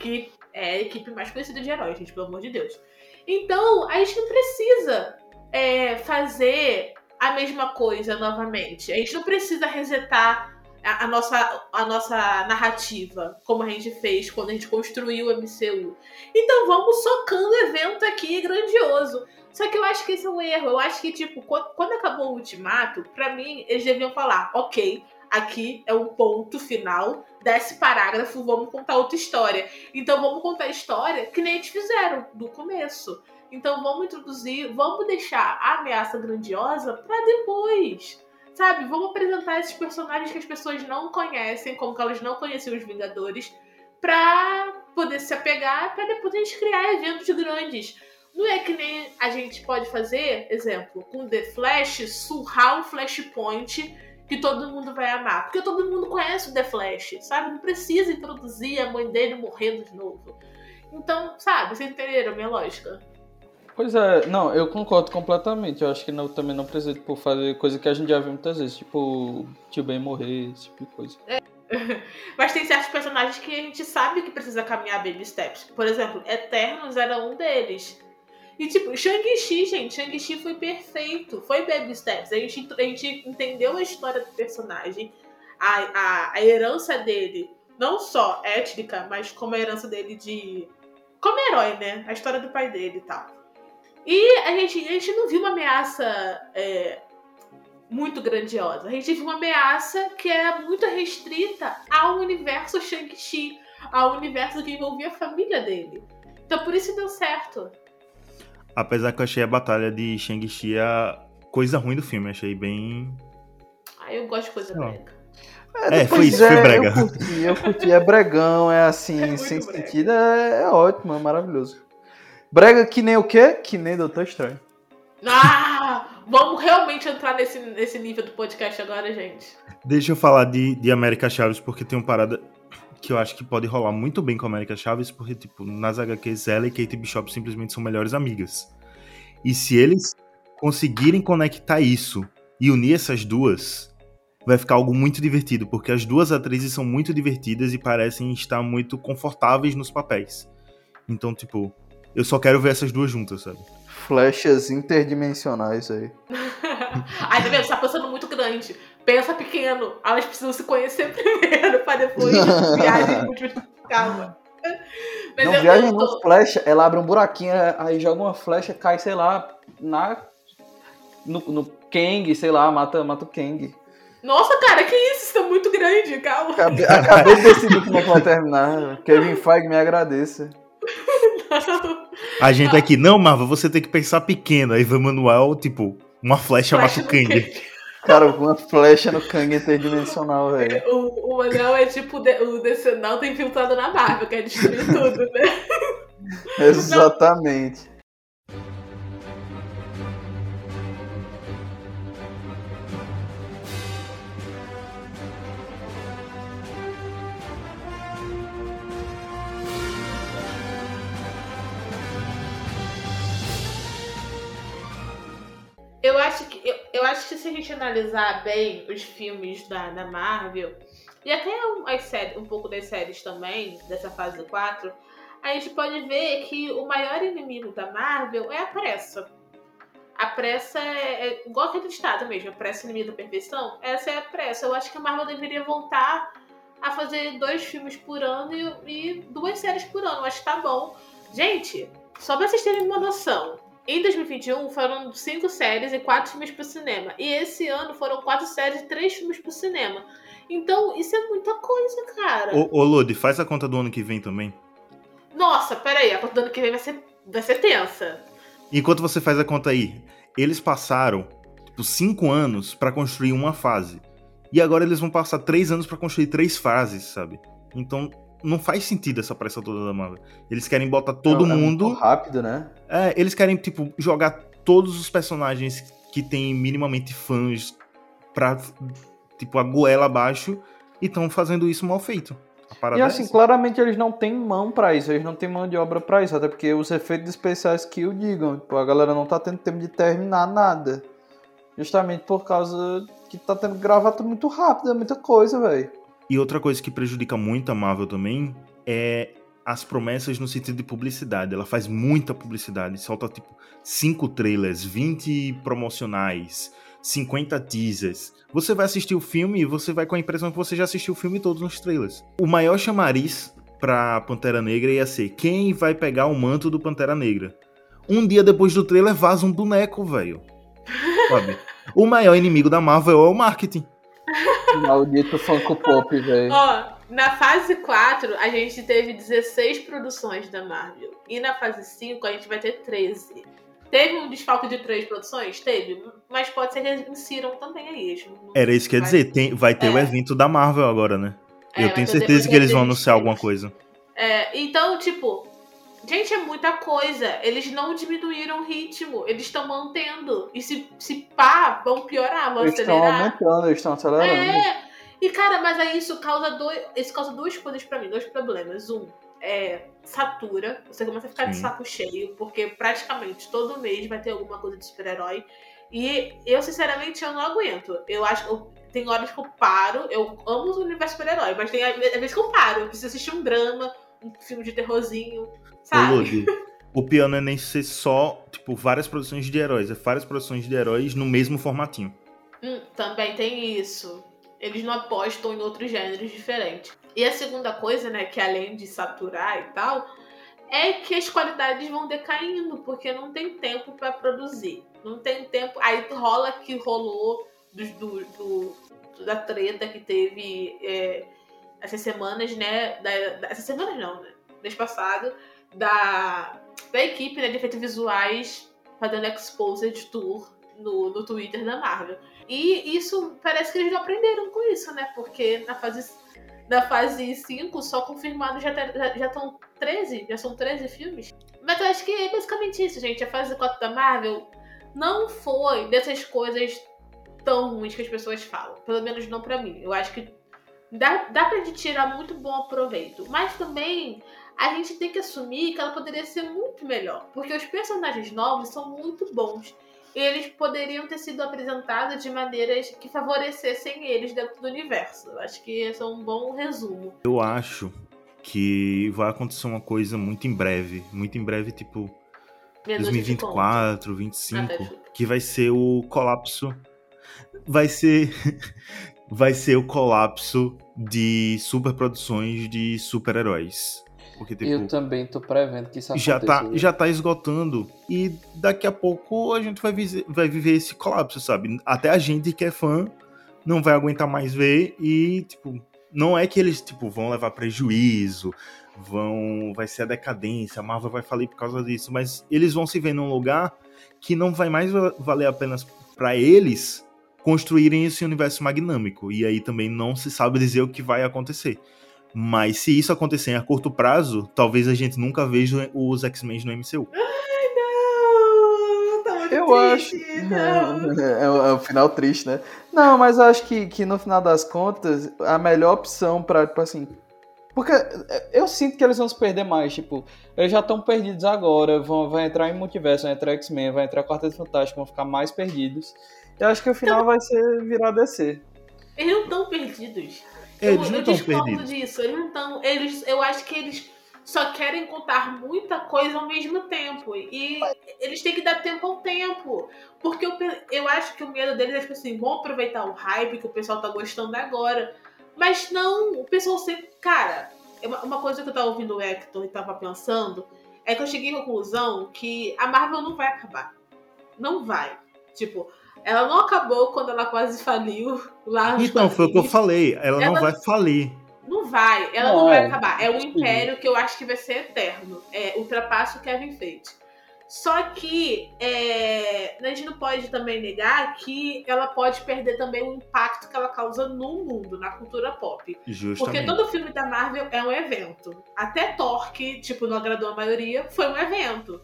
Que é a equipe mais conhecida de heróis, gente, pelo amor de Deus. Então, a gente não precisa é, fazer a mesma coisa novamente. A gente não precisa resetar a, a nossa, a nossa narrativa, como a gente fez quando a gente construiu o MCU. Então vamos socando evento aqui grandioso. Só que eu acho que esse é um erro. Eu acho que, tipo, quando, quando acabou o ultimato, pra mim, eles deviam falar, ok, aqui é um ponto final desse parágrafo, vamos contar outra história. Então vamos contar a história que nem eles fizeram do começo. Então vamos introduzir, vamos deixar a ameaça grandiosa pra depois. Sabe? Vamos apresentar esses personagens que as pessoas não conhecem, como que elas não conheciam os Vingadores, pra poder se apegar, pra depois a gente criar eventos grandes. Não é que nem a gente pode fazer, exemplo, com The Flash, surrar um Flashpoint que todo mundo vai amar. Porque todo mundo conhece o The Flash, sabe? Não precisa introduzir a mãe dele morrendo de novo. Então, sabe, vocês entenderam a minha lógica? Pois é, não, eu concordo completamente. Eu acho que não, também não precisa tipo, fazer coisa que a gente já viu muitas vezes, tipo tio Ben morrer, esse tipo de coisa. Mas tem certos personagens que a gente sabe que precisa caminhar baby steps. Por exemplo, Eternos era um deles. E tipo, Shang-Chi, gente, Shang-Chi foi perfeito. Foi baby steps. A gente, a gente entendeu a história do personagem, a, a, a herança dele, não só étnica, mas como a herança dele de. Como herói, né? A história do pai dele e tal. E a gente, a gente não viu uma ameaça é, muito grandiosa. A gente viu uma ameaça que era muito restrita ao universo Shang-Chi, ao universo que envolvia a família dele. Então por isso deu certo. Apesar que eu achei a batalha de Shang-Chi a coisa ruim do filme. Achei bem. Ah, eu gosto de coisa Não. branca. É, foi isso, foi é, brega. Eu curti, eu curti. É bregão, é assim, É sem brega. sentido, é, é ótimo, é maravilhoso. Brega que nem o quê? Que nem Doutor Estranho. Ah, vamos realmente entrar nesse, nesse nível do podcast agora, gente. Deixa eu falar de, de América Chaves, porque tem uma parada que eu acho que pode rolar muito bem com a América Chaves, porque, tipo, nas HQs, ela e Kate Bishop simplesmente são melhores amigas. E se eles conseguirem conectar isso e unir essas duas, vai ficar algo muito divertido, porque as duas atrizes são muito divertidas e parecem estar muito confortáveis nos papéis. Então, tipo, eu só quero ver essas duas juntas, sabe? Flechas interdimensionais aí. Ai, tá vendo? Você tá pensando muito grande. Pensa pequeno. Elas precisam se conhecer primeiro pra depois viagem muito calma. Mas não viaja não, tô- flecha, ela abre um buraquinho, aí joga uma flecha, cai, sei lá, na. No, no Kang, sei lá, mata, mata o Kang. Nossa, cara, que isso? Isso é muito grande, calma. Acabei, acabei de decidir como é que vai terminar. Kevin Feige me agradeça. A gente aqui, não, Marva, você tem que pensar pequeno. Aí vai manual, tipo, uma flecha mata Flecha o no Kang. Kang. Cara, uma flecha no Kang interdimensional, velho. O, o anel é tipo de- o Decenalta infiltrado na Marvel, quer destruir tudo, né? Exatamente. Eu acho que se a gente analisar bem os filmes da, da Marvel e até as séries, um pouco das séries também, dessa fase 4, a gente pode ver que o maior inimigo da Marvel é a pressa. A pressa é, é igual aquele estado mesmo, a pressa é inimigo da perfeição. Essa é a pressa. Eu acho que a Marvel deveria voltar a fazer dois filmes por ano e, e duas séries por ano. Eu acho que tá bom. Gente, só pra vocês terem uma noção, em 2021 foram cinco séries e quatro filmes pro cinema. E esse ano foram quatro séries e três filmes pro cinema. Então, isso é muita coisa, cara. Ô, ô Lodi, faz a conta do ano que vem também. Nossa, peraí, a conta do ano que vem vai ser, vai ser tensa. Enquanto você faz a conta aí, eles passaram, tipo, cinco anos pra construir uma fase. E agora eles vão passar três anos pra construir três fases, sabe? Então, não faz sentido essa pressa toda da Marvel. Eles querem botar todo É mundo... muito rápido, né? É, eles querem, tipo, jogar todos os personagens que tem minimamente fãs pra, tipo, a goela abaixo e estão fazendo isso mal feito. E é assim, claramente eles não têm mão pra isso, eles não têm mão de obra pra isso, até porque os efeitos especiais que o digam, tipo, a galera não tá tendo tempo de terminar nada. Justamente por causa que tá tendo tudo muito rápido, é muita coisa, velho. E outra coisa que prejudica muito a Marvel também é as promessas no sentido de publicidade. Ela faz muita publicidade, solta tipo 5 trailers, 20 promocionais, 50 teasers. Você vai assistir o filme e você vai com a impressão que você já assistiu o filme todo nos trailers. O maior chamariz pra Pantera Negra ia ser quem vai pegar o manto do Pantera Negra. Um dia depois do trailer vaza um boneco, velho. O maior inimigo da Marvel é o marketing. Maldito Funko Pop, velho. Ó, na fase 4, a gente teve 16 produções da Marvel. E na fase 5, a gente vai ter 13. Teve um desfalque de três produções? Teve. Mas pode ser que eles insiram também aí. Era isso que eu ia Vai- dizer, tem, vai ter o É. evento da Marvel agora, né? É, eu tenho certeza que eles vão anunciar alguma coisa. É, então, tipo, gente, é muita coisa. Eles não diminuíram o ritmo, eles estão mantendo. E se, se pá, vão piorar, vão Eles estão acelerar. aumentando, eles estão acelerando. É. E, cara, mas aí isso causa dois. Isso causa duas coisas pra mim, dois problemas. Um, é satura. Você começa a ficar de Sim. saco cheio, porque praticamente todo mês vai ter alguma coisa de super-herói. E eu, sinceramente, eu não aguento. Eu acho que eu- tem horas que eu paro. Eu amo o universo super-herói, mas tem às vezes que eu paro. Eu preciso assistir um drama, um filme de terrorzinho, sabe? O pior não é nem ser só, tipo, várias produções de heróis, é várias produções de heróis no mesmo formatinho. Hum, também tem isso. Eles não apostam em outros gêneros diferentes. E a segunda coisa, né, que além de saturar e tal, é que as qualidades vão decaindo, porque não tem tempo pra produzir. Não tem tempo. Aí rola que rolou do, do- do- da treta que teve é, essas semanas, né? Da, da- essas semanas não, né? Mês passado, da, da equipe né, de efeitos visuais fazendo Exposed Tour no, no Twitter da Marvel. E isso parece que eles não aprenderam com isso, né? Porque na fase, na fase 5, só confirmado já, já, já estão 13, já são 13 filmes. Mas eu acho que é basicamente isso, gente. A fase 4 da Marvel não foi dessas coisas tão ruins que as pessoas falam. Pelo menos não pra mim. Eu acho que dá, dá pra gente tirar muito bom proveito. Mas também a gente tem que assumir que ela poderia ser muito melhor. Porque os personagens novos são muito bons. E eles poderiam ter sido apresentados de maneiras que favorecessem eles dentro do universo. Eu acho que esse é um bom resumo. Eu acho que vai acontecer uma coisa muito em breve. Muito em breve, tipo. Menos 2024, 25, Ah, tá, desculpa. que vai ser o colapso. Vai ser. vai ser o colapso de superproduções de super-heróis. Porque, tipo, Eu também tô prevendo que isso já tá, aconteça. já tá esgotando e daqui a pouco a gente vai, vai viver esse colapso, sabe? Até a gente que é fã não vai aguentar mais ver e, tipo, não é que eles, tipo, vão levar prejuízo, vão, vai ser a decadência, a Marvel vai falir por causa disso, mas eles vão se ver num lugar que não vai mais va- valer apenas pra eles construírem esse universo magnâmico e aí também não se sabe dizer o que vai acontecer. Mas se isso acontecer a curto prazo, talvez a gente nunca veja os X-Men no MCU. Não, tá muito Eu acho. triste, não. É, o- é o final triste, né? Não, mas eu acho que, que no final das contas, a melhor opção pra, tipo assim. Porque eu sinto que eles vão se perder mais, tipo, eles já estão perdidos agora, vão, vai entrar em multiverso, vai entrar X-Men, vai entrar Quarteto Fantástico, vão ficar mais perdidos. Eu acho que o final vai ser virar DC. Eles não estão perdidos. Eles eu, não estão discordo perdidos. disso. Eles não estão. Eles, eu acho que eles só querem contar muita coisa ao mesmo tempo. E eles têm que dar tempo ao tempo. Porque eu, eu acho que o medo deles é tipo assim, vão aproveitar o hype que o pessoal tá gostando agora. Mas não, o pessoal sempre. Cara, é uma, uma coisa que eu tava ouvindo o Hector e tava pensando é que eu cheguei à conclusão que a Marvel não vai acabar. Não vai. Tipo, ela não acabou quando ela quase faliu lá Então, foi o que eu falei. Ela, não Ela- vai falir. Não vai, ela Não, não vai é. acabar. É um império que eu acho que vai ser eterno. É, ultrapassa o Kevin Feige. Só que é, a gente não pode também negar que ela pode perder também o impacto que ela causa no mundo, na cultura pop. Porque Justamente. todo filme da Marvel é um evento. Até Thor, que tipo, não agradou a maioria, foi um evento.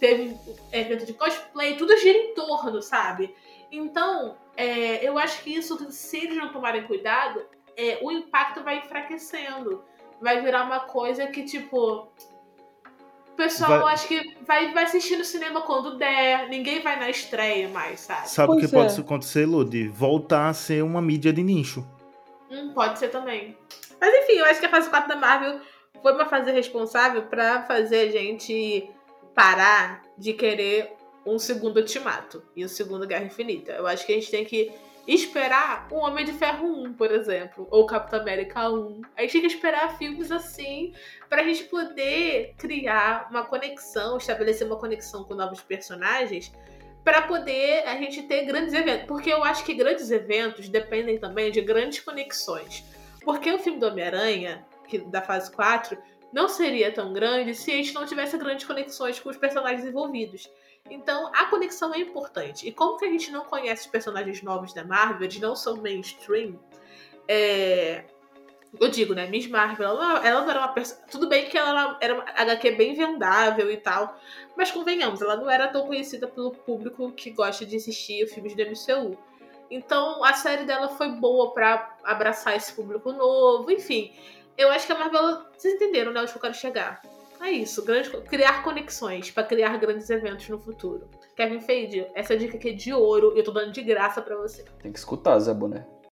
Teve evento de cosplay, tudo gira em torno, sabe? Então, é, eu acho que isso, se eles não tomarem cuidado, é, o impacto vai enfraquecendo. Vai virar uma coisa que, tipo. O pessoal Vai- acho que vai, vai assistir no cinema quando der. Ninguém vai na estreia mais, sabe? Sabe o que pode é. acontecer, Lud? Voltar a ser uma mídia de nicho. Hum, pode ser também. Mas enfim, eu acho que a fase 4 da Marvel foi uma fase responsável pra fazer a gente parar de querer um segundo ultimato e o segundo Guerra Infinita. Eu acho que a gente tem que esperar o Homem de Ferro 1, por exemplo, ou Capitão América 1. A gente tem que esperar filmes assim pra gente poder criar uma conexão, estabelecer uma conexão com novos personagens para poder a gente ter grandes eventos. Porque eu acho que grandes eventos dependem também de grandes conexões. Porque o filme do Homem-Aranha, que da fase 4, não seria tão grande se a gente não tivesse grandes conexões com os personagens envolvidos. Então, a conexão é importante. E como que a gente não conhece os personagens novos da Marvel, eles não são mainstream, é... eu digo, né, Miss Marvel, ela, ela não era uma pessoa... Tudo bem que ela era uma HQ bem vendável e tal, mas convenhamos, ela não era tão conhecida pelo público que gosta de assistir filmes do MCU. Então a série dela foi boa pra abraçar esse público novo, enfim. Eu acho que a Marvel, vocês entenderam, né? Onde eu quero chegar. É isso, grande, criar conexões pra criar grandes eventos no futuro. Kevin Feige, essa dica aqui é de ouro e eu tô dando de graça pra você. Tem que escutar, Zé Boné.